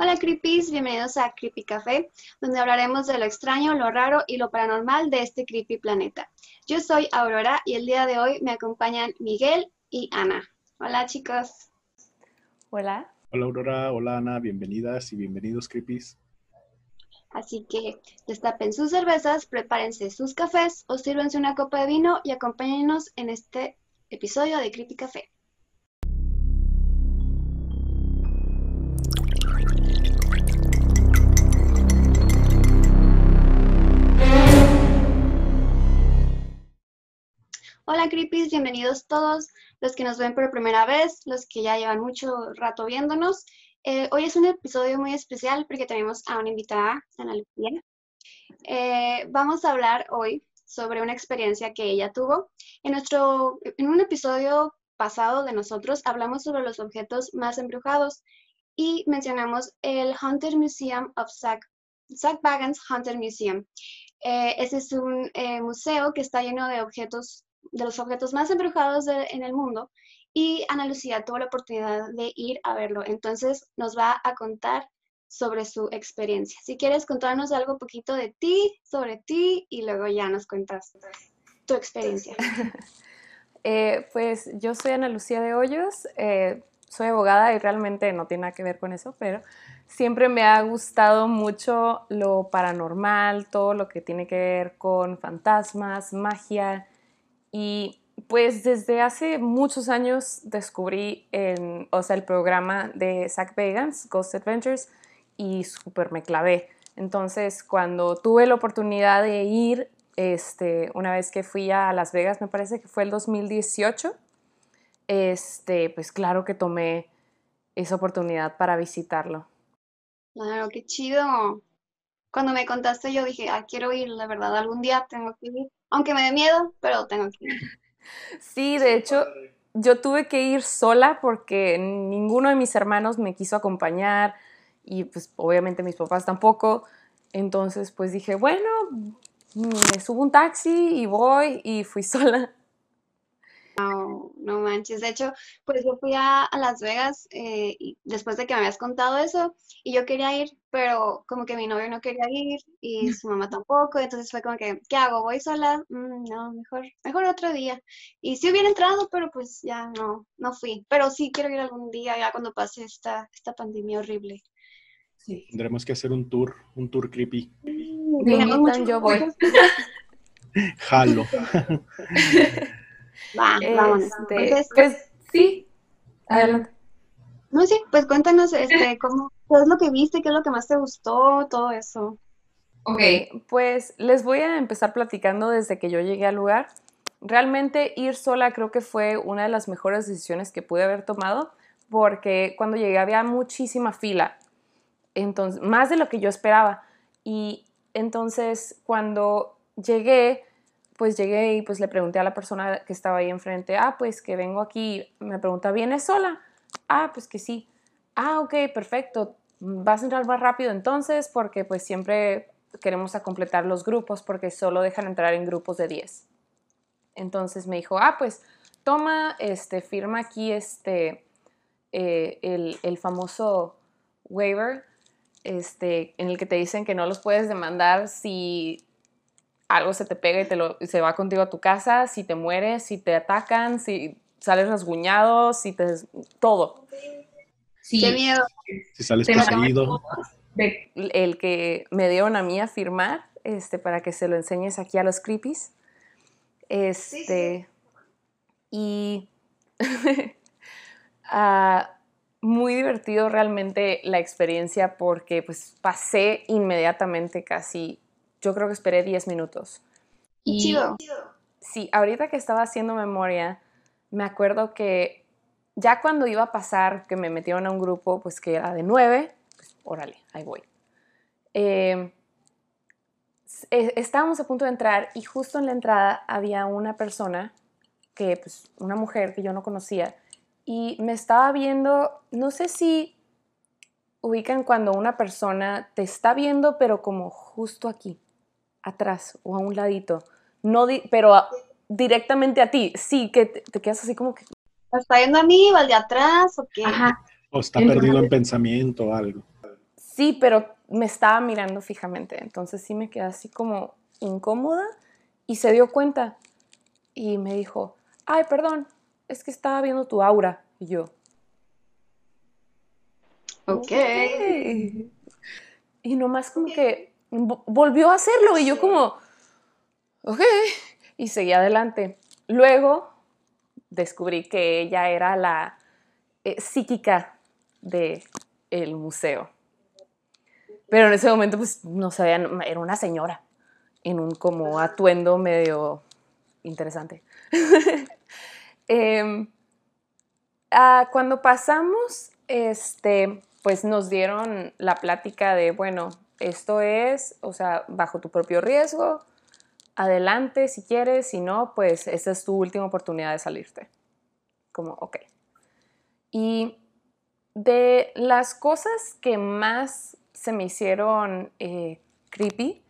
Hola Creepies, bienvenidos a Creepy Café, donde hablaremos de lo extraño, lo raro y lo paranormal de este creepy planeta. Yo soy Aurora y el día de hoy me acompañan Miguel y Ana. Hola chicos. Hola. Hola Aurora, hola Ana, bienvenidas y bienvenidos Creepies. Así que destapen sus cervezas, prepárense sus cafés o sírvense una copa de vino y acompáñenos en este episodio de Creepy Café. Hola Creepies, bienvenidos todos los que nos ven por primera vez, los que ya llevan mucho rato viéndonos. Eh, hoy es un episodio muy especial porque tenemos a una invitada, Ana Lucía. Eh, vamos a hablar hoy sobre una experiencia que ella tuvo. En, nuestro, en un episodio pasado de nosotros hablamos sobre los objetos más embrujados y mencionamos el Hunter Museum of Zach, Zach Bagans Hunter Museum. Eh, ese es un museo que está lleno de objetos de los objetos más embrujados en el mundo y Ana Lucía tuvo la oportunidad de ir a verlo. Entonces nos va a contar sobre su experiencia. Si quieres contarnos algo poquito de ti, sobre ti y luego ya nos cuentas tu experiencia. Eh, pues yo soy Ana Lucía de Hoyos, eh, soy abogada y realmente no tiene nada que ver con eso, pero siempre me ha gustado mucho lo paranormal, todo lo que tiene que ver con fantasmas, magia, y pues desde hace muchos años descubrí en, o sea, el programa de Zach Bagans, Ghost Adventures, y súper me clavé. Entonces, cuando tuve la oportunidad de ir, este, una vez que fui a Las Vegas, me parece que fue el 2018, este, pues claro que tomé esa oportunidad para visitarlo. Claro, qué chido. Cuando me contaste yo dije, ah, quiero ir, la verdad, algún día tengo que ir aunque me dé miedo, pero tengo que ir. Sí, de hecho, yo tuve que ir sola porque ninguno de mis hermanos me quiso acompañar y pues obviamente mis papás tampoco. Entonces pues dije, bueno, me subo un taxi y voy y fui sola. No, no manches. De hecho, pues yo fui a, Las Vegas eh, después de que me habías contado eso y yo quería ir, pero como que mi novio no quería ir y su mamá tampoco. Entonces fue como que, ¿qué hago? ¿Voy sola? Mm, no, mejor, mejor otro día. Y sí hubiera entrado, pero pues ya no, no fui. Pero sí quiero ir algún día ya cuando pase esta, esta pandemia horrible. Sí. Tendremos que hacer un tour, un tour creepy. Yo voy. Jalo. Va, este, pues sí, adelante. No, sí, pues cuéntanos este, cómo, qué es lo que viste, qué es lo que más te gustó, todo eso. Ok, pues les voy a empezar platicando desde que yo llegué al lugar. Realmente ir sola creo que fue una de las mejores decisiones que pude haber tomado porque cuando llegué había muchísima fila, entonces, más de lo que yo esperaba. Y entonces cuando llegué, pues llegué y pues le pregunté a la persona que estaba ahí enfrente, ah, pues que vengo aquí, me pregunta, ¿vienes sola? Ah, pues que sí. Ah, ok, perfecto. Vas a entrar más rápido entonces porque pues siempre queremos a completar los grupos porque solo dejan entrar en grupos de 10. Entonces me dijo, ah, pues toma, este, firma aquí este, eh, el, el, famoso waiver, este, en el que te dicen que no los puedes demandar si algo se te pega y te lo, se va contigo a tu casa, si te mueres, si te atacan, si sales rasguñado, si te... todo. Sí. Qué miedo. Si sales poseído. El que me dieron a mí a firmar, este, para que se lo enseñes aquí a los creepies. Este, y uh, muy divertido realmente la experiencia porque pues pasé inmediatamente casi yo creo que esperé 10 minutos. Y Chido. Sí, ahorita que estaba haciendo memoria, me acuerdo que ya cuando iba a pasar, que me metieron a un grupo, pues que era de 9, pues órale, ahí voy. Em, e, estábamos a punto de entrar y justo en la entrada había una persona, que pues una mujer que yo no conocía, y me estaba viendo, no sé si ubican cuando una persona te está viendo, pero como justo aquí atrás o a un ladito, no pero directamente a ti, sí, que te, quedas así como que... ¿Está viendo a mí o al de atrás o qué? O está perdido en pensamiento o algo. Sí, pero me estaba mirando fijamente, entonces sí me quedé así como incómoda y se dio cuenta y me dijo, ay, perdón, es que estaba viendo tu aura. Y yo, Ok. Y nomás como que volvió a hacerlo y yo como, ok, y seguí adelante. Luego descubrí que ella era la eh, psíquica del el museo. Pero en ese momento pues no sabía, era una señora en un como atuendo medio interesante. Em, ah, cuando pasamos, este, pues nos dieron la plática de, bueno, esto es, o sea, bajo tu propio riesgo, adelante si quieres, si no, pues esa es tu última oportunidad de salirte. Como, ok. Y de las cosas que más se me hicieron eh, creepy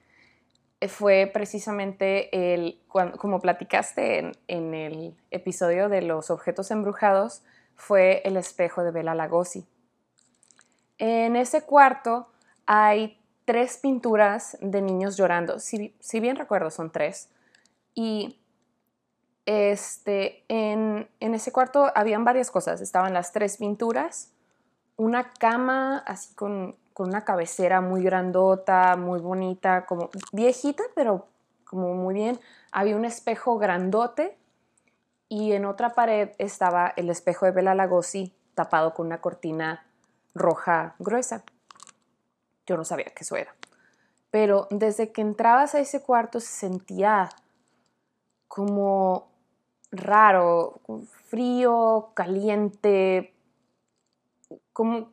eh, fue precisamente el, como platicaste en, en, el episodio de los objetos embrujados, fue el espejo de Bela Lugosi. En ese cuarto hay tres pinturas de niños llorando, si, bien recuerdo son tres. Y este, en, ese cuarto habían varias cosas. Estaban las tres pinturas, una cama así con, con, una cabecera muy grandota, muy bonita, como viejita, pero como muy bien. Había un espejo grandote y en otra pared estaba el espejo de Bela Lugosi tapado con una cortina roja gruesa. Yo no sabía que eso era. Pero desde que entrabas a ese cuarto se sentía como raro, frío, caliente, como...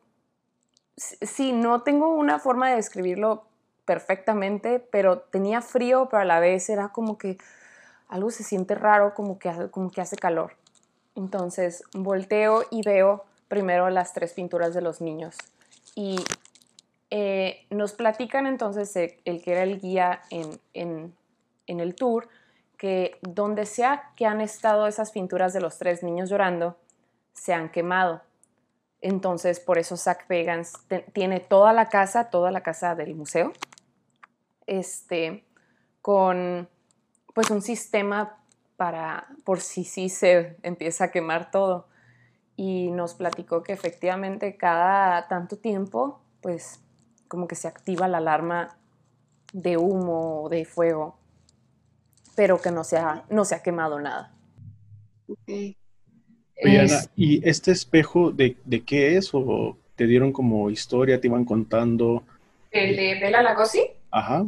Sí, no tengo una forma de describirlo perfectamente, pero tenía frío, pero a la vez era como que algo se siente raro, como que, como que hace calor. Entonces volteo y veo primero las tres pinturas de los niños. Y eh, nos platican entonces el, que era el guía en, el tour, que donde sea que han estado esas pinturas de los tres niños llorando, se han quemado. Entonces, por eso Zach Pagans tiene toda la casa, toda la casa del museo, este, con pues un sistema para, por si sí se empieza a quemar todo y nos platicó que efectivamente cada tanto tiempo, pues como que se activa la alarma de humo o de fuego, pero que no se ha, no se ha quemado nada. Oye, Ana, ¿y este espejo de, de, qué es? ¿O te dieron como historia, te iban contando? ¿El de Bela Lugosi? Ajá.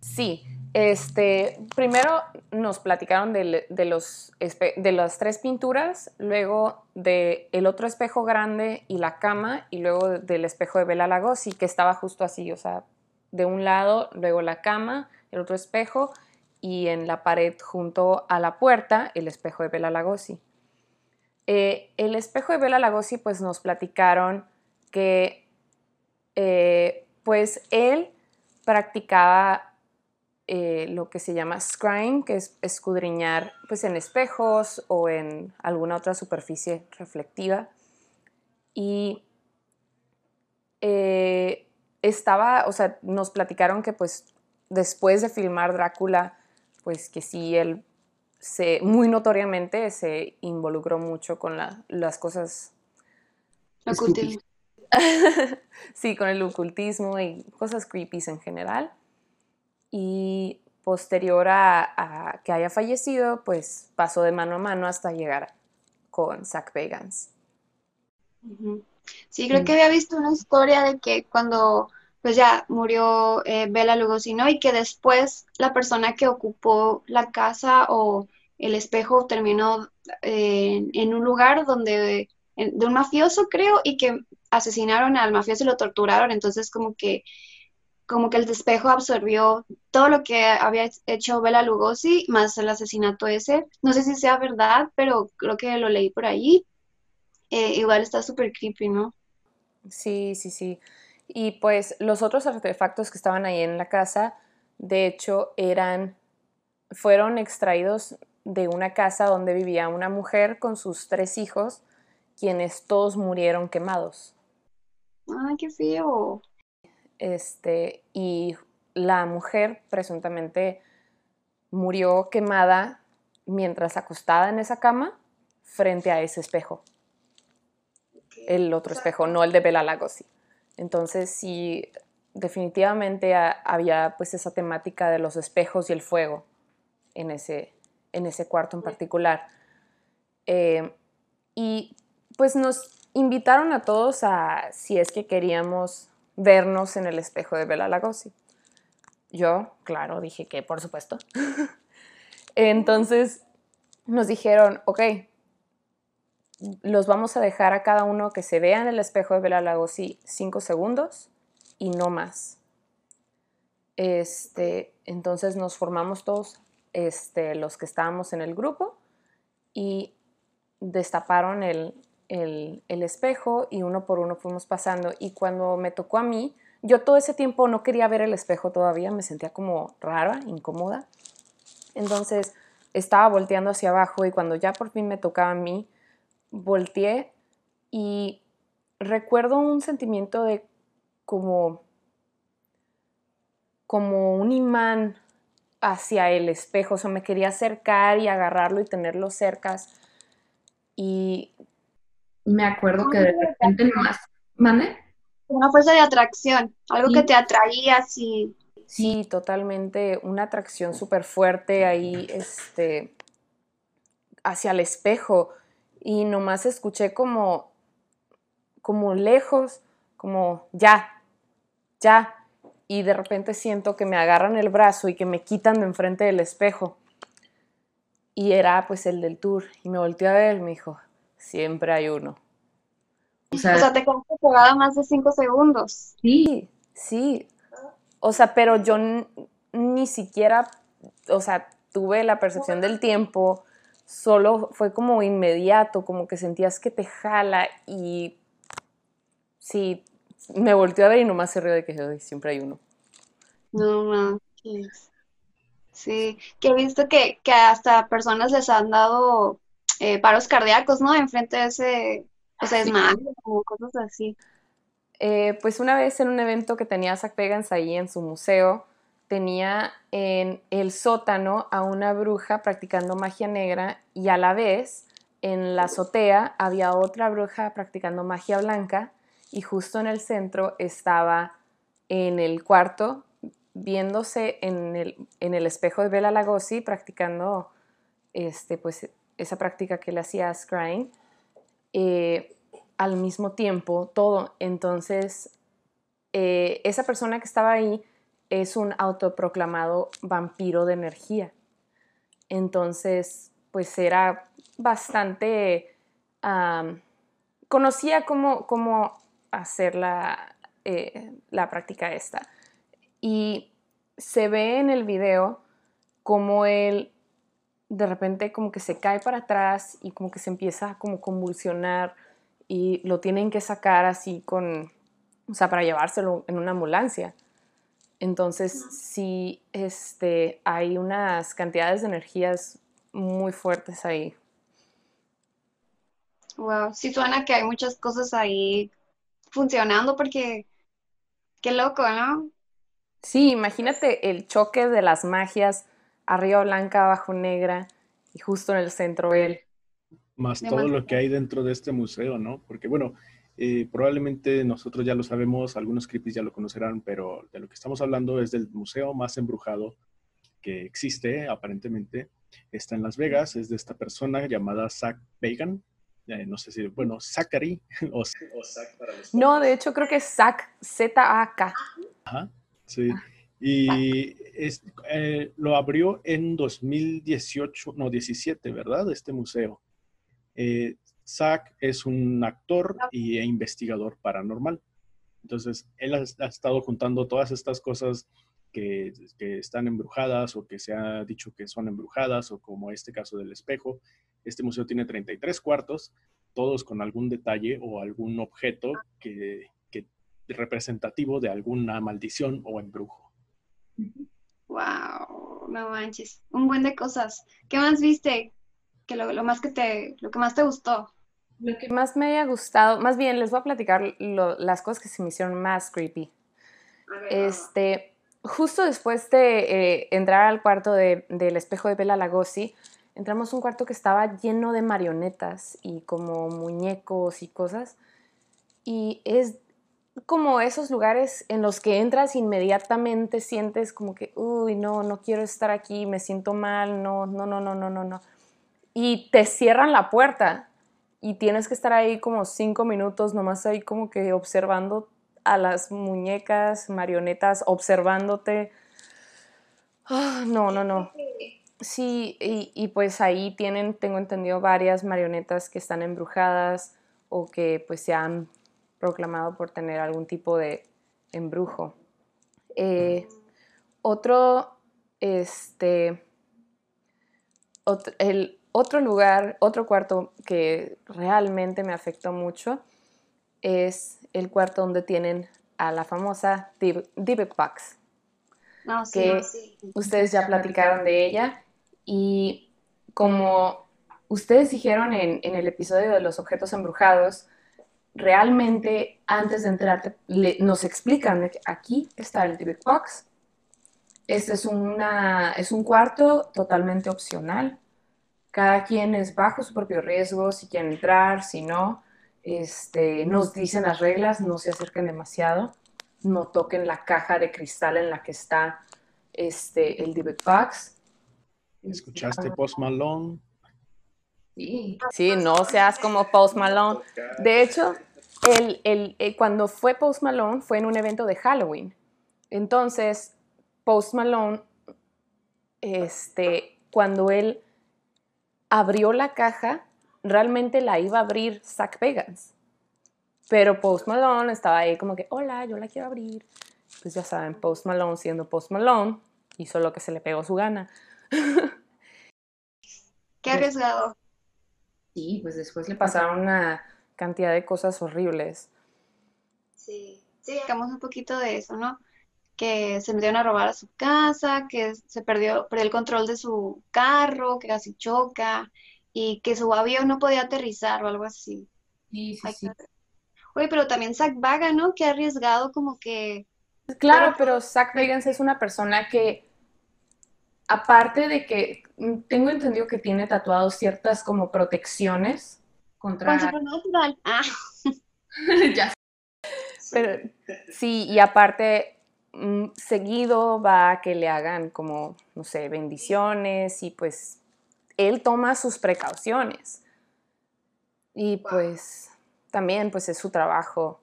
Sí, este, primero nos platicaron de, los, de las tres pinturas, luego del el otro espejo grande y la cama, y luego del espejo de Bela Lugosi, que estaba justo así, o sea, de un lado, luego la cama, el otro espejo, y en la pared junto a la puerta, el espejo de Bela Lugosi. Eh, el espejo de Bela Lugosi, pues nos platicaron que, eh, pues él practicaba eh, lo que se llama scrying, que es escudriñar pues, en espejos o en alguna otra superficie reflectiva. Y eh, estaba, o sea, nos platicaron que pues después de filmar Drácula, pues que sí, él se, muy notoriamente se involucró mucho con las cosas... sí, con el ocultismo y cosas creepy en general y posterior a, que haya fallecido, pues pasó de mano a mano hasta llegar con Zach Bagans. Sí, creo que había visto una historia de que cuando pues ya murió eh, Bela Lugosi, ¿no? Y que después la persona que ocupó la casa o el espejo terminó eh, en un lugar donde de un mafioso, creo, y que asesinaron al mafioso y lo torturaron. Entonces, como que como que el despejo absorbió todo lo que había hecho Bela Lugosi, más el asesinato ese. No sé si sea verdad, pero creo que lo leí por ahí. Eh, igual está súper creepy, ¿no? Sí, sí, sí. Y pues los otros artefactos que estaban ahí en la casa, de hecho, eran, fueron extraídos de una casa donde vivía una mujer con sus tres hijos, quienes todos murieron quemados. ¡Ay, qué feo! Este, y la mujer presuntamente murió quemada mientras acostada en esa cama frente a ese espejo. El otro espejo, no el de Bela Lugosi. Entonces, sí, definitivamente había pues esa temática de los espejos y el fuego en ese, en ese cuarto en particular. Eh, y pues nos invitaron a todos a, si es que queríamos vernos en el espejo de Bela Lugosi. Yo, claro, dije que por supuesto. Entonces nos dijeron, ok, los vamos a dejar a cada uno que se vea en el espejo de Bela Lugosi cinco segundos y no más. Este, entonces nos formamos todos este, los que estábamos en el grupo y destaparon el, el, espejo y uno por uno fuimos pasando. Y cuando me tocó a mí, yo todo ese tiempo no quería ver el espejo todavía, me sentía como rara, incómoda. Entonces estaba volteando hacia abajo y cuando ya por fin me tocaba a mí, volteé y recuerdo un sentimiento de como, como un imán hacia el espejo, o sea, me quería acercar y agarrarlo y tenerlo cerca. Y me acuerdo que de repente nomás, ¿mane? Una fuerza de atracción, algo que te atraía así. Sí, totalmente, una atracción súper fuerte ahí, este, hacia el espejo. Y nomás escuché como, como lejos, como ya, ya. Y de repente siento que me agarran el brazo y que me quitan de enfrente del espejo. Y era pues el del tour. Y me volteó a ver y me dijo, siempre hay uno. O sea, te quedaste pegada más de cinco segundos. Sí, sí. O sea, pero yo ni siquiera, o sea, tuve la percepción del tiempo, solo fue como inmediato, como que sentías que te jala y sí, me volteó a ver y nomás se rió de que siempre hay uno. No manches. Sí, que he visto que, que hasta personas les han dado eh, paros cardíacos, ¿no? Enfrente de ese, o sea, es más, como cosas así. Eh, pues una vez en un evento que tenía Zach Pegans ahí en su museo, tenía en el sótano a una bruja practicando magia negra y a la vez en la azotea había otra bruja practicando magia blanca y justo en el centro estaba en el cuarto viéndose en el, en el espejo de Bela Lagosi practicando este, pues, esa práctica que le hacía a Scrying, eh, al mismo tiempo todo. Entonces, eh, esa persona que estaba ahí es un autoproclamado vampiro de energía. Entonces, pues era bastante... conocía cómo, cómo hacer la, eh, la práctica esta. Y se ve en el video como él de repente como que se cae para atrás y como que se empieza a como convulsionar y lo tienen que sacar así con, o sea, para llevárselo en una ambulancia. Entonces, sí, este, hay unas cantidades de energías muy fuertes ahí. Wow, sí suena que hay muchas cosas ahí funcionando porque qué loco, ¿no? Sí, imagínate el choque de las magias arriba blanca, abajo negra y justo en el centro él. Más todo lo que hay dentro de este museo, ¿no? Porque bueno, eh, probablemente nosotros ya lo sabemos, algunos creepies ya lo conocerán, pero de lo que estamos hablando es del museo más embrujado que existe, aparentemente. Está en Las Vegas, es de esta persona llamada Zach Bagan. Eh, no sé si, bueno, Zachary o, Zach para los... No, de hecho creo que es Zach, Z-A-K. Ajá, sí. Y es, eh, lo abrió en 2018, no, 17, ¿verdad? Este museo. Eh, Zach es un actor y e investigador paranormal. Entonces, él ha, estado juntando todas estas cosas que, que, están embrujadas o que se ha dicho que son embrujadas o como este caso del espejo. Este museo tiene 33 cuartos, todos con algún detalle o algún objeto que, que representativo de alguna maldición o embrujo. Wow, no manches, un buen de cosas. ¿Qué más viste? Que lo, más que te, lo que más te gustó. Lo que más me haya gustado, más bien les voy a platicar las cosas que se me hicieron más creepy. Este, justo después de eh, entrar al cuarto de- del espejo de Bela Lugosi, entramos a un cuarto que estaba lleno de marionetas y como muñecos y cosas. Y es como esos lugares en los que entras inmediatamente sientes como que, uy, no, no quiero estar aquí, me siento mal, no, no, no, no, no, no, no. Y te cierran la puerta y tienes que estar ahí como cinco minutos, nomás ahí como que observando a las muñecas, marionetas, observándote. Ah, no, no, no. Sí, y, y pues ahí tienen, tengo entendido, varias marionetas que están embrujadas o que pues se han proclamado por tener algún tipo de embrujo. Eh, otro, este, el otro lugar, otro cuarto que realmente me afectó mucho es el cuarto donde tienen a la famosa Div- Dybbuk Box. No, sí, que no, sí. ustedes ya platicaron de ella y como ustedes dijeron en, en el episodio de los objetos embrujados, realmente antes de entrar te- le- nos explican aquí está el Dybbuk Box. Este es, una, es un cuarto totalmente opcional. Cada quien es bajo su propio riesgo, si quieren entrar, si no. Este, nos dicen las reglas, no se acerquen demasiado, no toquen la caja de cristal en la que está este, el Dybbuk Box. ¿Escuchaste Post Malone? Sí, sí, no seas como Post Malone. De hecho, el, el- eh, cuando fue Post Malone fue en un evento de Halloween. Entonces, Post Malone, este, cuando él abrió la caja, realmente la iba a abrir Zach Bagans. Pero Post Malone estaba ahí como que, hola, yo la quiero abrir. Pues ya saben, Post Malone siendo Post Malone, hizo lo que se le pegó su gana. Qué arriesgado. Sí, pues después le pasaron una cantidad de cosas horribles. Sí, sí, hablamos un poquito de eso, ¿no? Que se metieron a robar a su casa, que se perdió, perdió el control de su carro, que casi choca, y que su avión no podía aterrizar o algo así. Sí, Ay, qué- Oye, pero también Zach Baga, ¿no? Que ha arriesgado como que... Claro, pero Zach Bagans es una persona que, aparte de que tengo entendido que tiene tatuados ciertas como protecciones Con contra... Supernatural. Ah, Ya. Pero sí, y aparte, mm, seguido va a que le hagan como, no sé, bendiciones y pues él toma sus precauciones. Y pues también pues es su trabajo.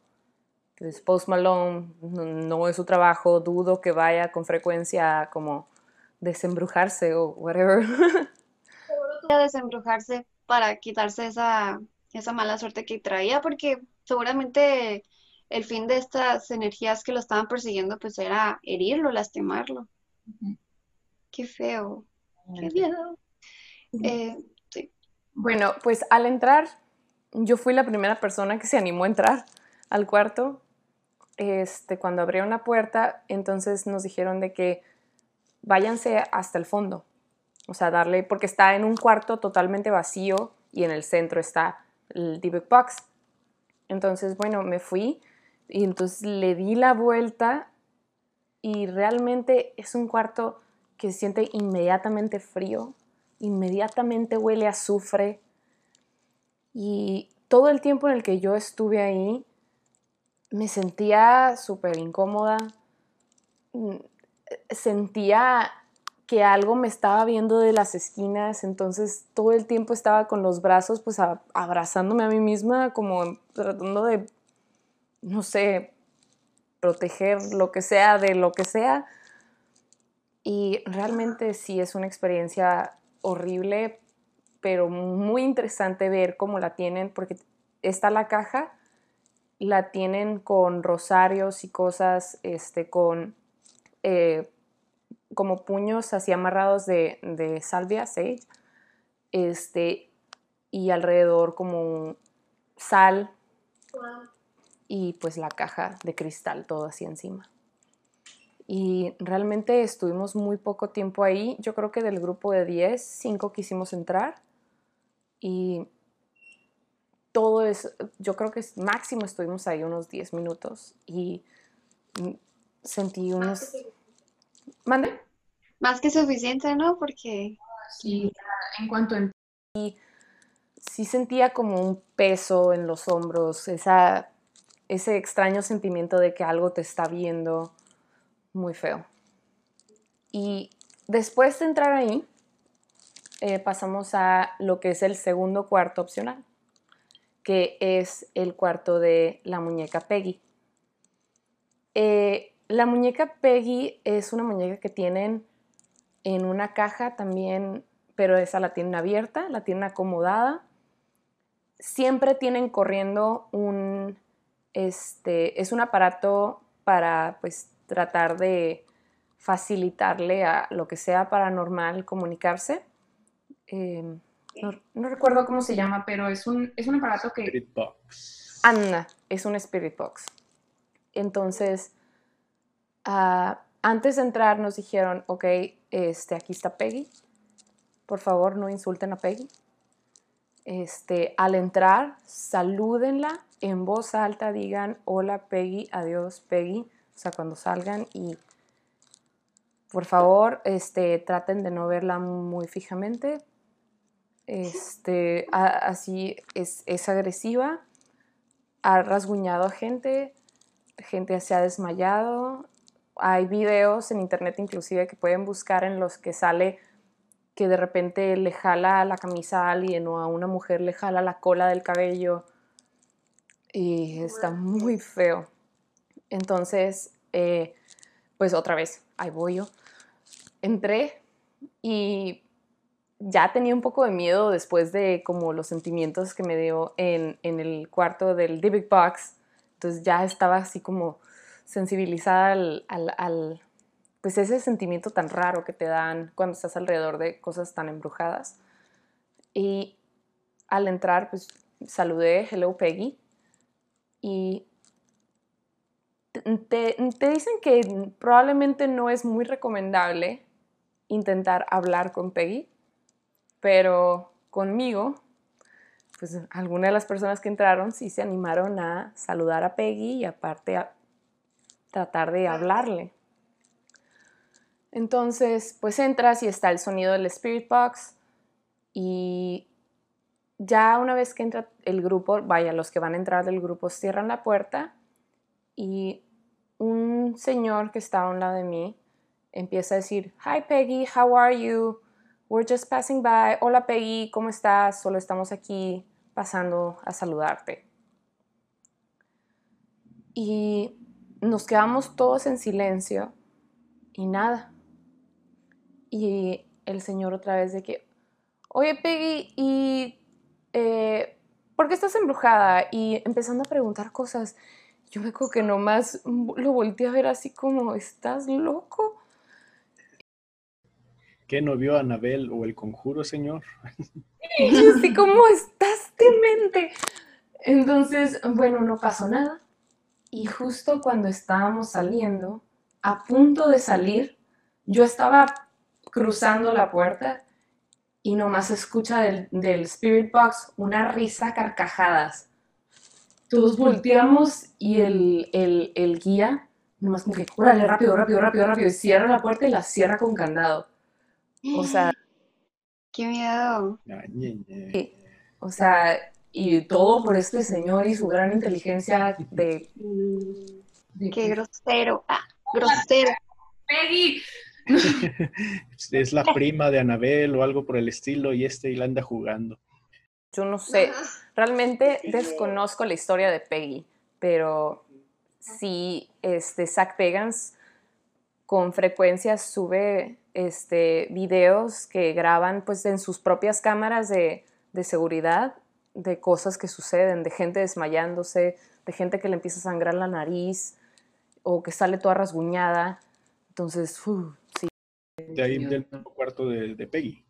Pues Post Malone no, no es su trabajo, dudo que vaya con frecuencia como desembrujarse o whatever. a desembrujarse para quitarse esa, esa mala suerte que traía, porque seguramente el fin de estas energías que lo estaban persiguiendo pues era herirlo, lastimarlo. Qué feo, qué miedo. Eh, sí. Bueno, pues al entrar, yo fui la primera persona que se animó a entrar al cuarto. Este, cuando abrieron la puerta, entonces nos dijeron de que váyanse hasta el fondo. O sea, darle, porque está en un cuarto totalmente vacío y en el centro está el Dybbuk Box. Entonces, bueno, me fui y entonces le di la vuelta y realmente es un cuarto que se siente inmediatamente frío, inmediatamente huele a azufre y todo el tiempo en el que yo estuve ahí me sentía súper incómoda, sentía que algo me estaba viendo de las esquinas, entonces todo el tiempo estaba con los brazos pues abrazándome a mí misma, como tratando de, no sé, proteger lo que sea de lo que sea. Y realmente sí es una experiencia horrible, pero muy interesante ver cómo la tienen, porque está la caja, la tienen con rosarios y cosas, este, con eh, como puños así amarrados de, salvia, sage, este, y alrededor como sal y pues la caja de cristal, todo así encima. Y realmente estuvimos muy poco tiempo ahí. Yo creo que del grupo de 10, 5 quisimos entrar. Y todo es, yo creo que máximo estuvimos ahí unos 10 minutos. Y sentí unos... ¿Mande? Más que suficiente, ¿no? Porque... Sí, en cuanto a sí sentía como un peso en los hombros, esa, ese extraño sentimiento de que algo te está viendo muy feo. Y después de entrar ahí, eh, pasamos a lo que es el segundo cuarto opcional, que es el cuarto de la muñeca Peggy. Eh, la muñeca Peggy es una muñeca que tienen en una caja también, pero esa la tienen abierta, la tienen acomodada siempre tienen corriendo un, este, es un aparato para pues tratar de facilitarle a lo que sea paranormal comunicarse. Em, no, recuerdo cómo se llama, pero es un, es un aparato que... Spirit Box. Anda, es un Spirit Box. Entonces, ah, antes de entrar nos dijeron, ok, este, aquí está Peggy. Por favor, no insulten a Peggy. Este, al entrar, salúdenla en voz alta, digan hola Peggy, adiós Peggy, o sea, cuando salgan y por favor, este, traten de no verla muy fijamente. Este, así es, es agresiva, ha rasguñado a gente, gente se ha desmayado. Hay videos en internet inclusive que pueden buscar en los que sale que de repente le jala la camisa a alguien o a una mujer le jala la cola del cabello y está muy feo. Entonces, eh, pues otra vez, ahí voy yo. Entré y ya tenía un poco de miedo después de como los sentimientos que me dio en, el cuarto del Big Box. Entonces ya estaba así como sensibilizada al pues ese sentimiento tan raro que te dan cuando estás alrededor de cosas tan embrujadas. Y al entrar, pues saludé, hello Peggy, y te, te, dicen que probablemente no es muy recomendable intentar hablar con Peggy, pero conmigo, pues algunas de las personas que entraron sí se animaron a saludar a Peggy y aparte a tratar de hablarle. Entonces, pues entras y está el sonido del Spirit Box y ya una vez que entra el grupo, vaya, los que van a entrar del grupo cierran la puerta y un señor que está a un lado de mí empieza a decir, Hi Peggy, how are you? We're just passing by. Hola Peggy, ¿cómo estás? Solo estamos aquí pasando a saludarte. Y nos quedamos todos en silencio y nada. Y el señor otra vez de que, oye Peggy, ¿y eh, por qué estás embrujada? Y empezando a preguntar cosas. Yo me acuerdo que nomás lo volteé a ver así como, ¿estás loco? ¿Qué no vio Anabel o el conjuro, señor? Y así como, estás demente. Entonces, bueno, no pasó nada. Y justo cuando estábamos saliendo, a punto de salir, yo estaba cruzando la puerta y nomás escucha del, del Spirit Box una risa carcajadas. Todos volteamos y el, el, el guía nomás como que, órale, rápido, rápido, rápido, rápido, y cierra la puerta y la cierra con candado. O sea... ¡Qué miedo! o sea, y todo por este señor y su gran inteligencia de... ¡Qué grosero! ¡Ah, grosero! Peggy, es la prima de Anabel o algo por el estilo y este y la anda jugando. Yo no sé, realmente desconozco la historia de Peggy, pero sí, este, Zach Pegans con frecuencia sube este, videos que graban pues en sus propias cámaras de, de seguridad de cosas que suceden, de gente desmayándose, de gente que le empieza a sangrar la nariz o que sale toda rasguñada. Entonces, de ahí del cuarto de, Peggy.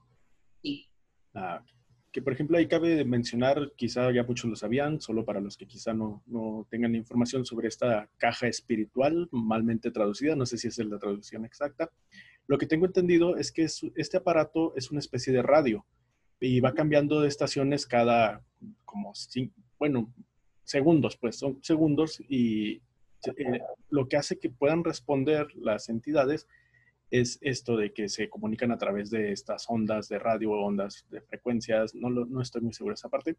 Sí. Ah, que por ejemplo ahí cabe mencionar, quizá ya muchos lo sabían, solo para los que quizá no, no tengan información sobre esta caja espiritual, malmente traducida, no sé si es la traducción exacta. Lo que tengo entendido es que este aparato es una especie de radio y va cambiando de estaciones cada como cinco, bueno, segundos, pues son segundos y eh, lo que hace que puedan responder las entidades es esto de que se comunican a través de estas ondas de radio, ondas de frecuencias, no, no estoy muy seguro de esa parte.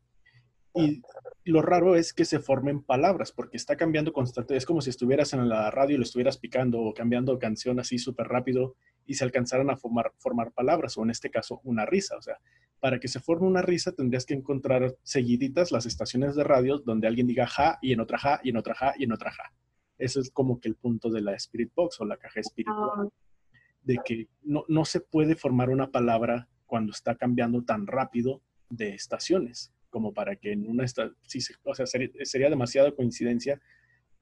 Y lo raro es que se formen palabras, porque está cambiando constante. Es como si estuvieras en la radio y lo estuvieras picando o cambiando canción así súper rápido y se alcanzaran a formar, formar palabras, o en este caso, una risa. O sea, para que se forme una risa tendrías que encontrar seguiditas las estaciones de radio donde alguien diga ja y en otra ja y en otra ja y en otra ja. Eso es como que el punto de la Spirit Box o la caja espiritual. De que no, no se puede formar una palabra cuando está cambiando tan rápido de estaciones como para que en una, sí, o sea, sería, demasiada coincidencia,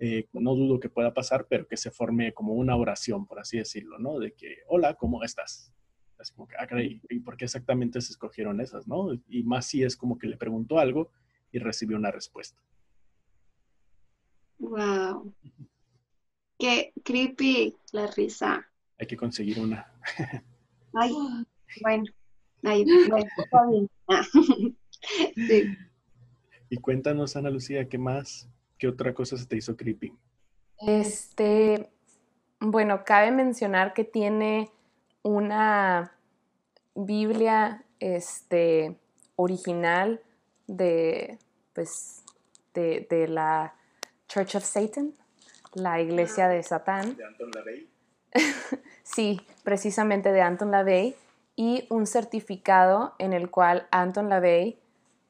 eh, no dudo que pueda pasar, pero que se forme como una oración, por así decirlo, ¿no? De que, hola, ¿cómo estás? Es como que, ah, ¿y por qué exactamente se escogieron esas, no? Y más si es como que le preguntó algo y recibió una respuesta. Wow. Qué creepy la risa. Hay que conseguir una. Ay, bueno. Ay, bueno, está bien. Y cuéntanos, Ana Lucía, ¿qué más? ¿Qué otra cosa se te hizo creepy? Este, bueno, cabe mencionar que tiene una Biblia este, original de, pues, de, de la Church of Satan, la iglesia de Satán. ¿De Anton LaVey? sí, precisamente de Anton LaVey. Y un certificado en el cual Anton LaVey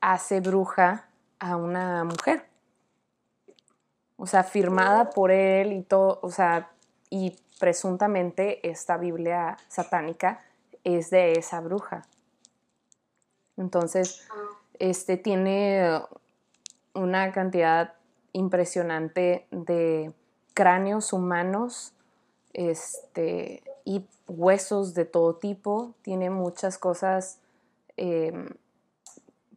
hace bruja a una mujer. O sea, firmada por él y todo, o sea, y presuntamente esta Biblia satánica es de esa bruja. Entonces, este tiene una cantidad impresionante de cráneos humanos este, y huesos de todo tipo. Tiene muchas cosas em,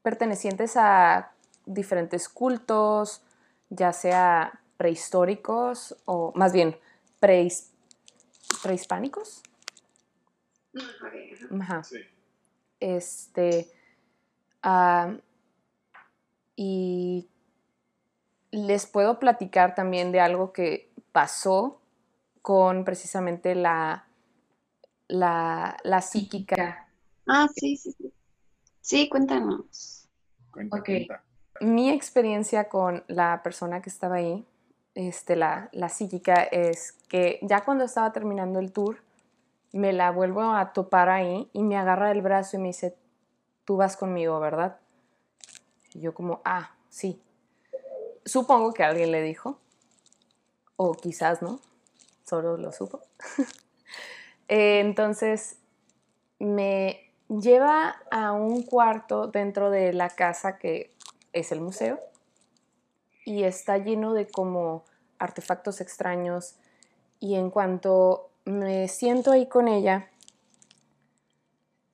pertenecientes a diferentes cultos, ya sea prehistóricos o más bien prehispánicos. Ajá. Este. Ah, y les puedo platicar también de algo que pasó con precisamente la, la, la psíquica. Ah, sí, sí, sí. Sí, cuéntanos. Mi experiencia con la persona que estaba ahí, este, la, la psíquica, es que ya cuando estaba terminando el tour, me la vuelvo a topar ahí y me agarra el brazo y me dice, tú vas conmigo, ¿verdad? Y yo como, ah, sí. Supongo que alguien le dijo, o quizás no, solo lo supo. Entonces, me lleva a un cuarto dentro de la casa que es el museo y está lleno de como artefactos extraños y en cuanto me siento ahí con ella,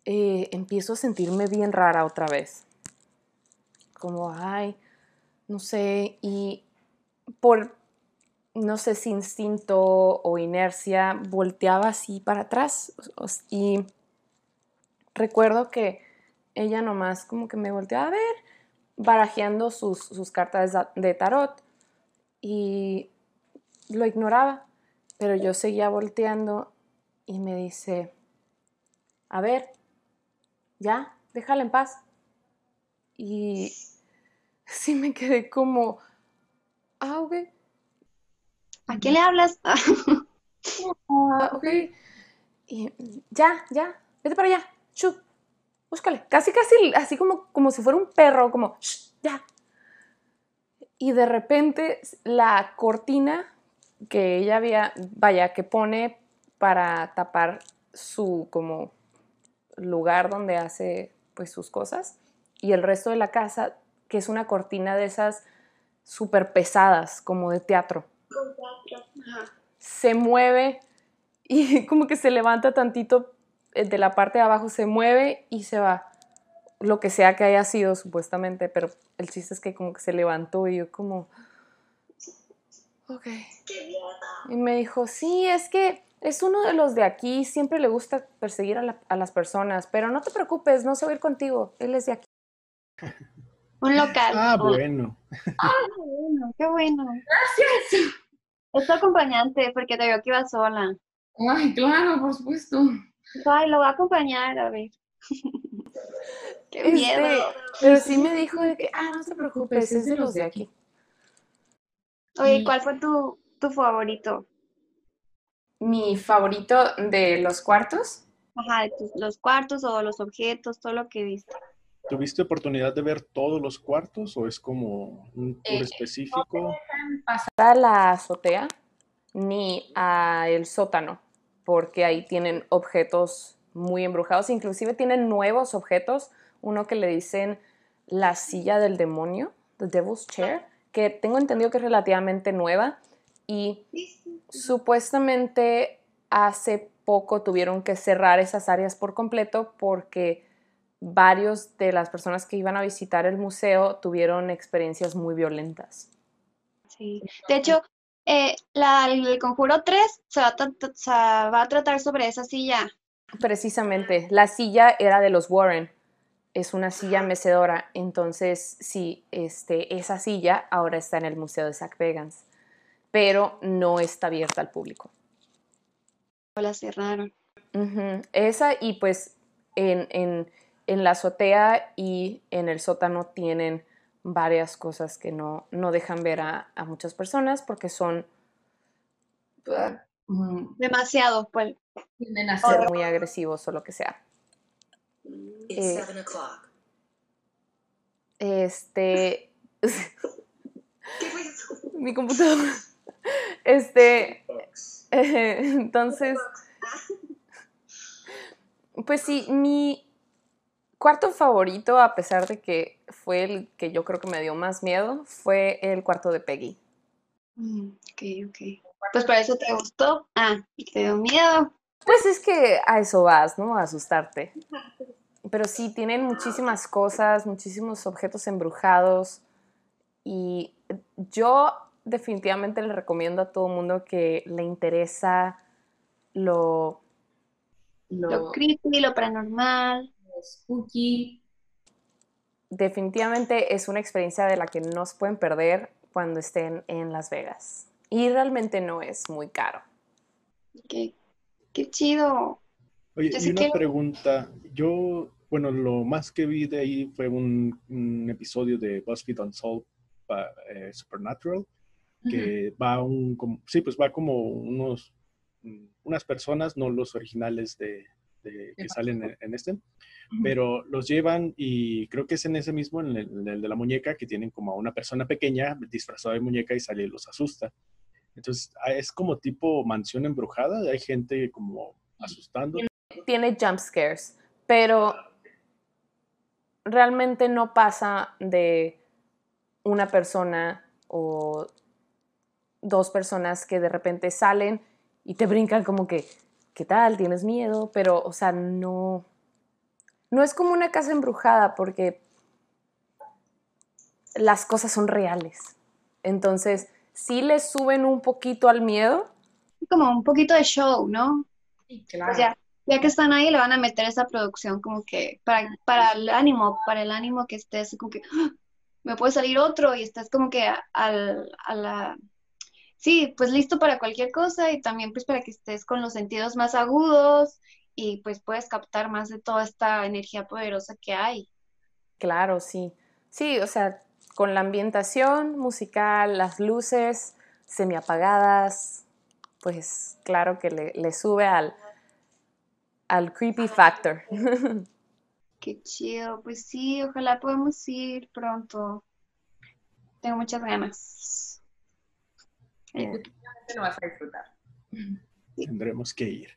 eh, empiezo a sentirme bien rara otra vez. Como, ay, no sé, y por, no sé si instinto o inercia, volteaba así para atrás y recuerdo que ella nomás como que me volteó a ver, barajeando sus, cartas de tarot y lo ignoraba, pero yo seguía volteando y me dice, a ver, ya, déjala en paz. Y sí me quedé como, ah, ok. ¿A qué le hablas? ah, ok. Y ya, ya, vete para allá búscale. Casi, casi, así como, como si fuera un perro, como, ya. Y de repente la cortina que ella había, vaya, que pone para tapar su como lugar donde hace pues sus cosas y el resto de la casa, que es una cortina de esas súper pesadas, como de teatro. Se mueve y como que se levanta tantito eh, de la parte de abajo se mueve y se va. Lo que sea que haya sido supuestamente, pero el chiste es que como que se levantó y yo como... Ok. Y me dijo, sí, es que es uno de los de aquí, siempre le gusta perseguir a, las personas, pero no te preocupes, no se va a ir contigo, él es de aquí. Un local. Ah, bueno. Ah, bueno, qué bueno. Gracias. Es tu acompañante, porque te veo que iba sola. Ay, claro, por supuesto. Ay, lo voy a acompañar, a ver. Qué Este, miedo. pero sí me dijo de que, ah, no te preocupes, es de los de aquí. Oye, ¿cuál fue tu, tu favorito? Mi favorito de los cuartos. Ajá, de tus- los cuartos o los objetos, todo lo que viste. ¿Tuviste oportunidad de ver todos los cuartos o es como un tour Eh, específico? a la azotea ni a el sótano, porque ahí tienen objetos muy embrujados, inclusive tienen nuevos objetos, uno que le dicen la silla del demonio, the devil's chair, que tengo entendido que es relativamente nueva y supuestamente hace poco tuvieron que cerrar esas áreas por completo porque varios de las personas que iban a visitar el museo tuvieron experiencias muy violentas. Sí. De hecho, eh, la, el Conjuro 3 se va, a tra- se va a tratar sobre esa silla. Precisamente, la silla era de los Warren, es una silla mecedora, entonces sí, este, esa silla ahora está en el Museo de Zach Bagans, pero no está abierta al público. La cerraron. Esa y pues en, en- en la azotea y en el sótano tienen varias cosas que no, no dejan ver a, a muchas personas porque son mm, Demasiado, pues. a ser muy agresivos o lo que sea. It's Eh, seven o'clock. Este, ¿Qué fue eso? mi computadora. Este, Books. entonces, pues sí, mi cuarto favorito, a pesar de que fue el que yo creo que me dio más miedo, fue el cuarto de Peggy. Mm, ok, ok. Pues por eso te gustó. Ah, te dio miedo. Pues es que a eso vas, ¿no? A asustarte. Pero sí, tienen muchísimas cosas, muchísimos objetos embrujados. Y yo definitivamente le recomiendo a todo mundo que le interesa lo, Lo lo creepy, lo paranormal. Spooky. definitivamente es una experiencia de la que no se pueden perder cuando estén en Las Vegas. Y realmente no es muy caro. Qué, qué chido. Oye, Yo y una quiero- pregunta. Yo, bueno, lo más que vi de ahí fue un, un episodio de BuzzFeed Unsolved pa- eh, Supernatural, que va un, como- sí, pues va como unos, mm, unas personas, no los originales de, de- que salen en, en este, pero los llevan y creo que es en ese mismo, en el, en el de la muñeca, que tienen como a una persona pequeña disfrazada de muñeca y sale y los asusta. Entonces, ah, es como tipo mansión embrujada, hay gente como asustando. tiene jump scares, pero realmente no pasa de una persona o dos personas que de repente salen y te brincan como que, ¿qué tal? ¿Tienes miedo? Pero, o sea, no, no es como una casa embrujada porque las cosas son reales. Entonces, sí le suben un poquito al miedo, Como un poquito de show, ¿no? Sí, claro. Pues ya, ya que están ahí, le van a meter esa producción como que para, para el ánimo, para el ánimo que estés como que ¡ah! me puede salir otro y estás como que al, a la... Sí, pues listo para cualquier cosa y también pues para que estés con los sentidos más agudos y pues puedes captar más de toda esta energía poderosa que hay. Claro, sí. Sí, o sea, con la ambientación musical, las luces semiapagadas, pues claro que le, le sube al, al creepy factor. Qué chido, pues sí, ojalá podamos ir pronto. Tengo muchas ganas. Eh, vas a disfrutar. tendremos que ir.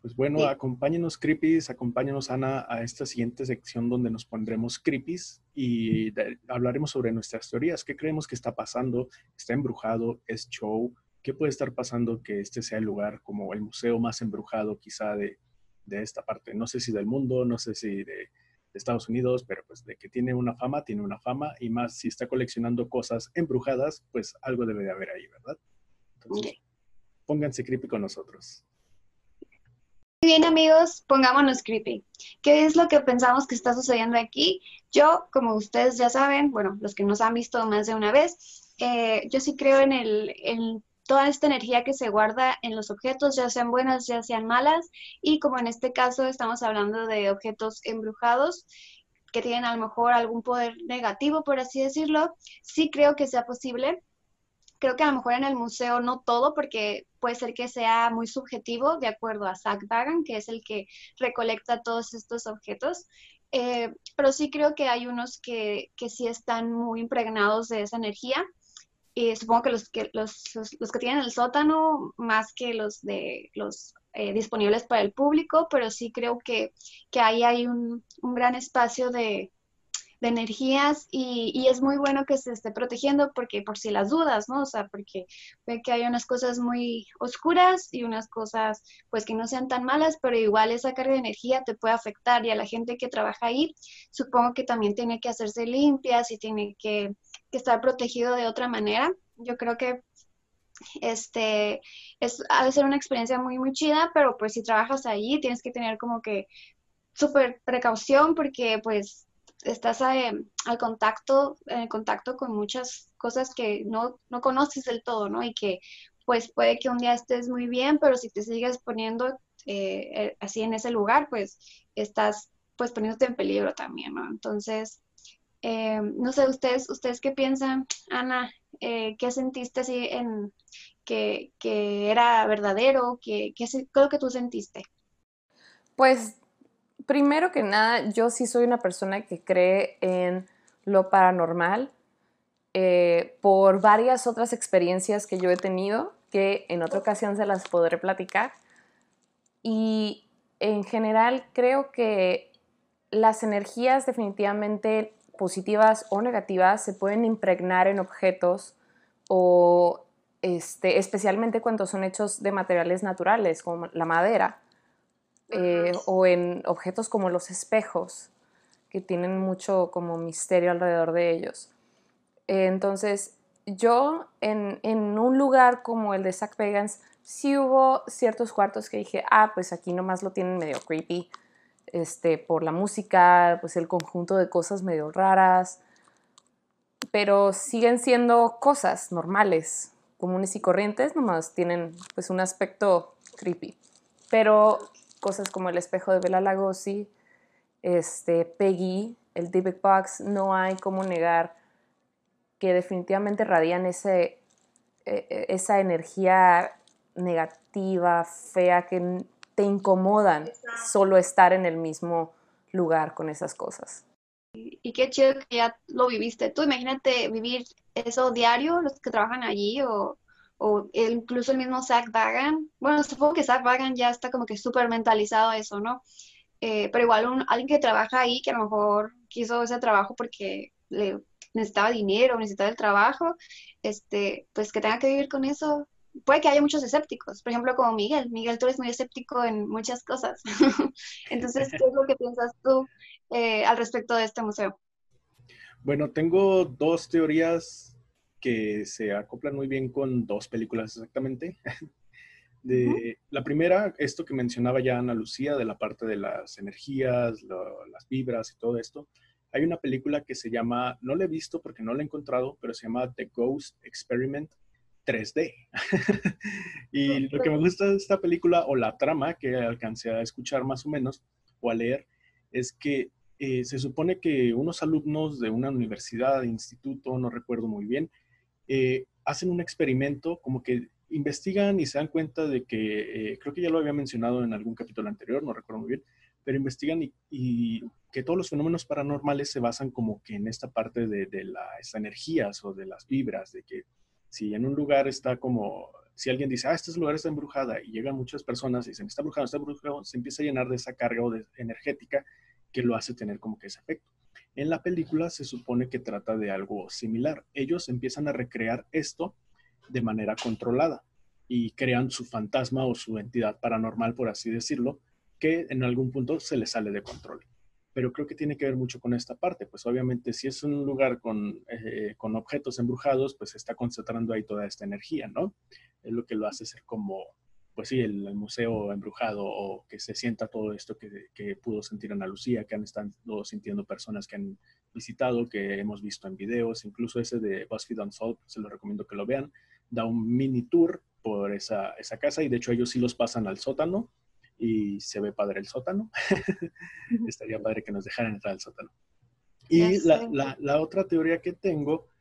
Pues bueno, Sí. acompáñenos creepies, acompáñenos Ana a esta siguiente sección donde nos pondremos creepies y de- hablaremos sobre nuestras teorías. ¿Qué creemos que está pasando? ¿Está embrujado? ¿Es show? ¿Qué puede estar pasando que este sea el lugar como el museo más embrujado quizá de, de esta parte? No sé si del mundo, no sé si de, de Estados Unidos, pero pues de que tiene una fama, tiene una fama y más si está coleccionando cosas embrujadas, pues algo debe de haber ahí, ¿verdad? Entonces, pónganse creepy con nosotros. Muy bien, amigos, pongámonos creepy. ¿Qué es lo que pensamos que está sucediendo aquí? Yo, como ustedes ya saben, bueno, los que nos han visto más de una vez, eh, yo sí creo en el, en toda esta energía que se guarda en los objetos, ya sean buenas, ya sean malas, y como en este caso estamos hablando de objetos embrujados que tienen a lo mejor algún poder negativo, por así decirlo, sí creo que sea posible. Creo que a lo mejor en el museo no todo, porque puede ser que sea muy subjetivo, de acuerdo a Zach Bagan, que es el que recolecta todos estos objetos. Eh, pero sí creo que hay unos que, que sí están muy impregnados de esa energía y supongo que los que, los, los, que tienen el sótano más que los de los eh, disponibles para el público, pero sí creo que, que ahí hay un, un gran espacio de, de energías y, es muy bueno que se esté protegiendo porque por si las dudas, ¿no? O sea, porque ve que hay unas cosas muy oscuras y unas cosas pues que no sean tan malas, pero igual esa carga de energía te puede afectar y a la gente que trabaja ahí supongo que también tiene que hacerse limpias y tiene que estar protegido de otra manera. Yo creo que este es, ha de ser una experiencia muy, muy chida, pero pues si trabajas allí tienes que tener como que súper precaución porque pues estás eh, al contacto, en contacto con muchas cosas que no, no conoces del todo, ¿no? Y que pues puede que un día estés muy bien, pero si te sigues poniendo eh, así en ese lugar, pues estás pues poniéndote en peligro también, ¿no? Entonces, eh, no sé, ustedes, ustedes qué piensan, Ana, eh, qué sentiste así en que, era verdadero, ¿Qué, qué es lo que tú sentiste. Pues primero que nada, yo sí soy una persona que cree en lo paranormal eh, por varias otras experiencias que yo he tenido, que en otra ocasión se las podré platicar. Y en general creo que las energías definitivamente positivas o negativas se pueden impregnar en objetos o este, especialmente cuando son hechos de materiales naturales como la madera eh, o en objetos como los espejos que tienen mucho como misterio alrededor de ellos. entonces, yo en, en, un lugar como el de Zach Pagans, sí hubo ciertos cuartos que dije, ah, pues aquí nomás lo tienen medio creepy este, por la música, pues el conjunto de cosas medio raras, pero siguen siendo cosas normales, comunes y corrientes, nomás tienen pues un aspecto creepy. Pero cosas como el espejo de Bela Lugosi, este, Peggy, el Big Box, no hay como negar que definitivamente radian ese, e, e, esa energía negativa, fea, que te incomodan solo estar en el mismo lugar con esas cosas. Y qué chido que ya lo viviste. Tú imagínate vivir eso diario, los que trabajan allí, o, o incluso el mismo Zach Bagan. Bueno, supongo que Zach Bagan ya está como que súper mentalizado a eso, ¿no? Eh, pero igual alguien que trabaja ahí, que a lo mejor quiso ese trabajo porque le necesitaba dinero, necesitaba el trabajo, este, pues que tenga que vivir con eso, puede que haya muchos escépticos, por ejemplo, como Miguel. Miguel, tú eres muy escéptico en muchas cosas. Entonces, ¿qué es lo que piensas tú eh, al respecto de este museo? Bueno, tengo dos teorías que se acoplan muy bien con dos películas exactamente. De, La primera, esto que mencionaba ya Ana Lucía, de la parte de las energías, las vibras y todo esto. Hay una película que se llama, no la he visto porque no la he encontrado, pero se llama The Ghost Experiment 3D. y lo que me gusta de esta película, o la trama que alcancé a escuchar más o menos, o a leer, es que eh, se supone que unos alumnos de una universidad, instituto, no recuerdo muy bien, eh, hacen un experimento como que investigan y se dan cuenta de que, eh, creo que ya lo había mencionado en algún capítulo anterior, no recuerdo muy bien, pero investigan y, que todos los fenómenos paranormales se basan como que en esta parte de, de las energías o de las vibras, de que si en un lugar está como, si alguien dice, ah, este lugar está embrujada y llegan muchas personas y dicen, está embrujado, está embrujado, se empieza a llenar de esa carga de, energética que lo hace tener como que ese efecto. En la película se supone que trata de algo similar. Ellos empiezan a recrear esto de manera controlada y crean su fantasma o su entidad paranormal, por así decirlo, que en algún punto se les sale de control pero creo que tiene que ver mucho con esta parte, pues obviamente si es un lugar con, eh, con objetos embrujados, pues se está concentrando ahí toda esta energía, ¿no? Es lo que lo hace ser como, pues sí, el, museo embrujado o que se sienta todo esto que, que, pudo sentir Ana Lucía, que han estado sintiendo personas que han visitado, que hemos visto en videos, incluso ese de BuzzFeed Unsolved, se lo recomiendo que lo vean, da un mini tour por esa, esa casa y de hecho ellos sí los pasan al sótano y se ve padre el sótano. Estaría padre que nos dejaran entrar al sótano. Y la otra teoría que tengo,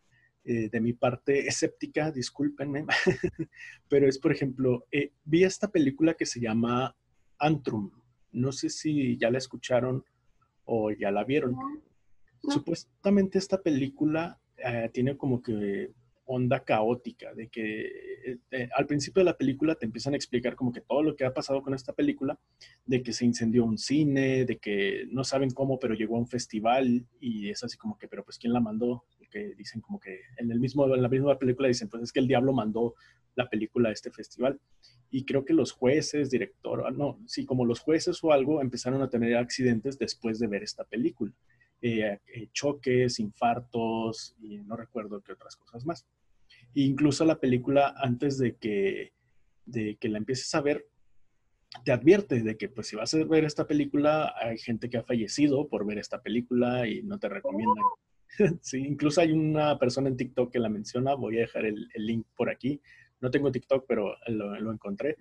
eh, de mi parte escéptica, discúlpenme, pero es, por ejemplo, eh, vi esta película que se llama Antrum. No sé si ya la escucharon o ya la vieron. No. Supuestamente esta película eh, tiene como que onda caótica, de que eh, al principio de la película te empiezan a explicar como que todo lo que ha pasado con esta película, de que se incendió un cine, de que no saben cómo, pero llegó a un festival y es así como que, pero pues ¿quién la mandó? Que dicen como que en, el mismo, en la misma película dicen, pues es que el diablo mandó la película a este festival. Y creo que los jueces, director, ah, no, sí, como los jueces o algo empezaron a tener accidentes después de ver esta película. Eh, eh, choques, infartos y no recuerdo qué otras cosas más. E incluso la película, antes de que, de que la empieces a ver, te advierte de que pues si vas a ver esta película, hay gente que ha fallecido por ver esta película y no te recomiendan. sí, incluso hay una persona en TikTok que la menciona, voy a dejar el, el link por aquí. No tengo TikTok, pero lo, lo encontré.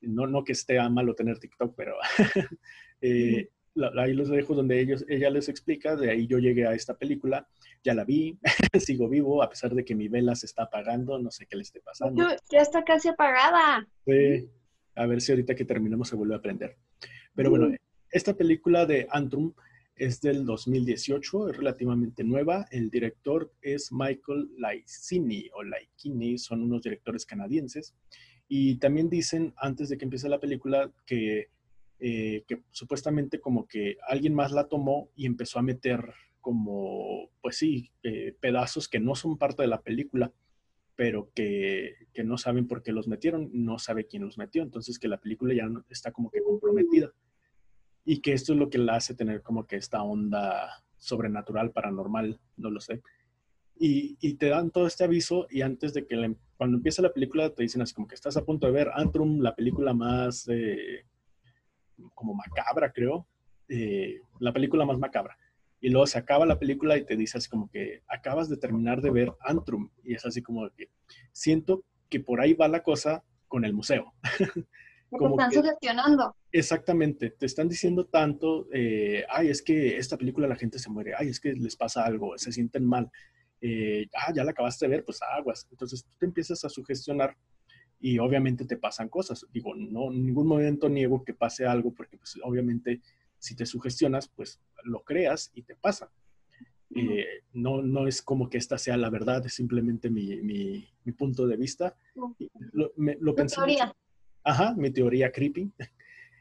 No, no que esté a malo tener TikTok, pero eh, la- ahí los dejo donde ellos, ella les explica, de ahí yo llegué a esta película, ya la vi, sigo vivo, a pesar de que mi vela se está apagando, no sé qué le esté pasando. Ya está casi apagada. Sí, a ver si ahorita que terminemos se vuelve a aprender. Pero bueno, esta película de Antrum es del 2018, es relativamente nueva. El director es Michael Laicini o Laikini, son unos directores canadienses. Y también dicen, antes de que empiece la película, que, eh, que supuestamente como que alguien más la tomó y empezó a meter como, pues sí, eh, pedazos que no son parte de la película pero que, que no saben por qué los metieron, no sabe quién los metió, entonces que la película ya está como que comprometida y que esto es lo que la hace tener como que esta onda sobrenatural, paranormal, no lo sé. Y, te dan todo este aviso y antes de que la- cuando empieza la película te dicen así como que estás a punto de ver Antrum, la película más eh, como macabra, creo, eh, la película más macabra. Y luego se acaba la película y te dice así como que acabas de terminar de ver Antrum. Y es así como que siento que por ahí va la cosa con el museo. Como están que- sugestionando. Exactamente, te están diciendo tanto, eh, ay, es que esta película la gente se muere, ay, es que les pasa algo, se sienten mal, eh, ah, ya la acabaste de ver, pues aguas. Entonces tú te empiezas a sugestionar y obviamente te pasan cosas. Digo, no, en ningún momento niego que pase algo porque pues obviamente si te sugestionas, pues lo creas y te pasa. Eh, no, no es como que esta sea la verdad, es simplemente mi, mi- mi punto de vista. Lo, me- lo Tu pensé mucho. Ajá, mi teoría creepy.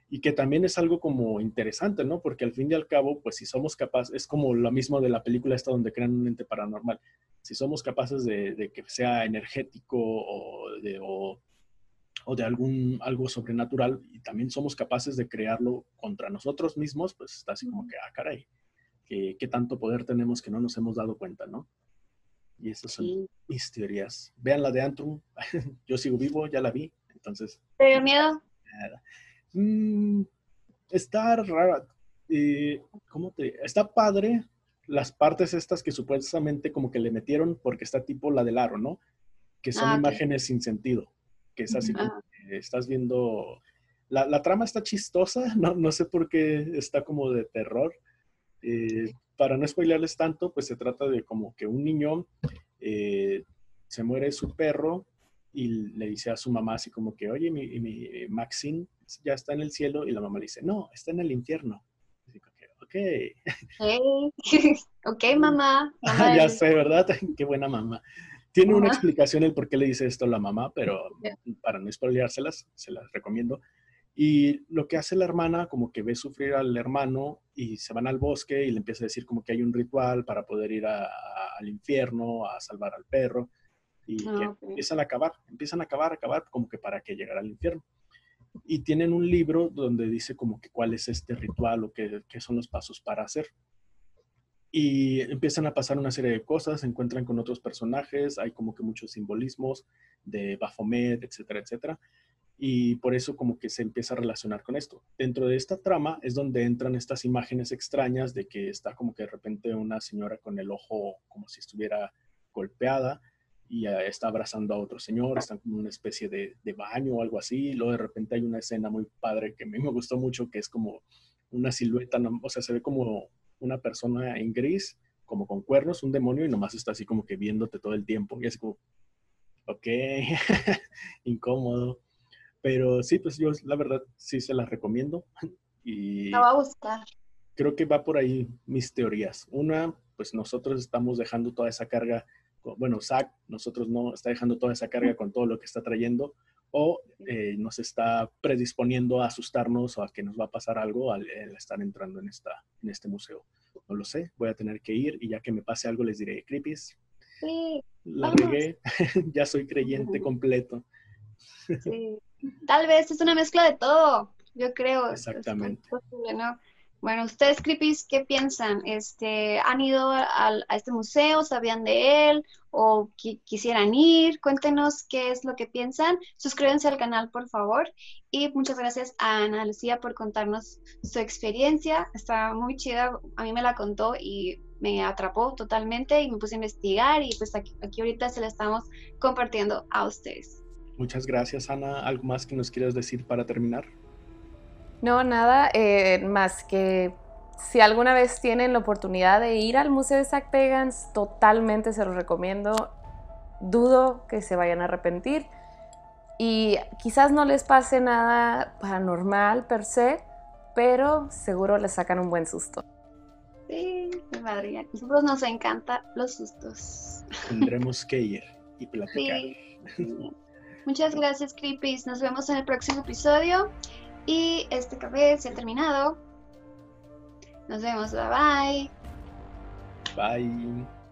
Y que también es algo como interesante, ¿no? Porque al fin y al cabo, pues si somos capaces, es como lo mismo de la película esta donde crean un ente paranormal. Si somos capaces de, de que sea energético o de, o, o de algún algo sobrenatural y también somos capaces de crearlo contra nosotros mismos, pues está así como que, ah, caray, ¿qué, qué tanto poder tenemos que no nos hemos dado cuenta, ¿no? Y esas son Sí. mis teorías. Vean la de Antrum, yo sigo vivo, ya la vi, entonces ¿Te dio miedo? Nada. Mm, está rara. Eh, ¿Cómo te.? Está padre las partes estas que supuestamente como que le metieron porque está tipo la del aro, ¿no? Que son Ah, imágenes sin sentido. Que es así como que estás viendo. La, la trama está chistosa, no, no sé por qué está como de terror. Eh, para no spoilearles tanto, pues se trata de como que un niño eh, se muere su perro y le dice a su mamá así como que, oye, mi, mi Maxine ya está en el cielo y la mamá le dice, no, está en el infierno. Así como que, ok, Hey. ok, mamá. Mamá ya sé, ¿verdad? Qué buena mamá. Tiene una explicación el por qué le dice esto a la mamá, pero Ya. para no spoileárselas, se las recomiendo. Y lo que hace la hermana, como que ve sufrir al hermano y se van al bosque y le empieza a decir como que hay un ritual para poder ir a- a- al infierno, a salvar al perro. Y Ah, que empiezan a acabar, empiezan a acabar, a acabar, como que para que llegara al infierno. Y tienen un libro donde dice como que cuál es este ritual o qué, qué son los pasos para hacer. Y empiezan a pasar una serie de cosas, se encuentran con otros personajes, hay como que muchos simbolismos de Baphomet, etcétera, etcétera. Y por eso como que se empieza a relacionar con esto. Dentro de esta trama es donde entran estas imágenes extrañas de que está como que de repente una señora con el ojo como si estuviera golpeada y eh, está abrazando a otro señor, están como una especie de, de baño o algo así, y luego de repente hay una escena muy padre que a mí me gustó mucho, que es como una silueta, no- o sea, se ve como una persona en gris, como con cuernos, un demonio, y nomás está así como que viéndote todo el tiempo, y es como, ok, incómodo, pero sí, pues yo la verdad sí se las recomiendo, y La va a buscar. creo que va por ahí mis teorías. Una, pues nosotros estamos dejando toda esa carga, bueno, Zach, nosotros no, está dejando toda esa carga con todo lo que está trayendo, o eh, nos está predisponiendo a asustarnos o a que nos va a pasar algo al, al estar entrando en, esta, en este museo. No lo sé, voy a tener que ir y ya que me pase algo les diré, creepies, Sí, la regué, ya soy creyente completo. sí. Tal vez es una mezcla de todo, yo creo. es- es Exactamente. posible, ¿no? Bueno, ustedes, Creepies, ¿qué piensan? Este, ¿Han ido al- a, este museo? ¿Sabían de él? ¿O qui- quisieran ir? Cuéntenos qué es lo que piensan. Suscríbanse al canal, por favor. Y muchas gracias a Ana Lucía por contarnos su experiencia. Está muy chida. A mí me la contó y me atrapó totalmente y me puse a investigar y pues aquí ahorita se la estamos compartiendo a ustedes. Muchas gracias, Ana. ¿Algo más que nos quieras decir para terminar? No, nada, eh, más que si alguna vez tienen la oportunidad de ir al Museo de Zach Pagans, totalmente se los recomiendo. Dudo que se vayan a arrepentir. Y quizás no les pase nada paranormal per se, pero seguro les sacan un buen susto. Sí, mi madre, a nosotros nos encantan los sustos. Tendremos que ir y platicar. Sí. Muchas gracias, Creepies. Nos vemos en el próximo episodio. Y este café se ha terminado. Nos vemos. Bye bye. Bye.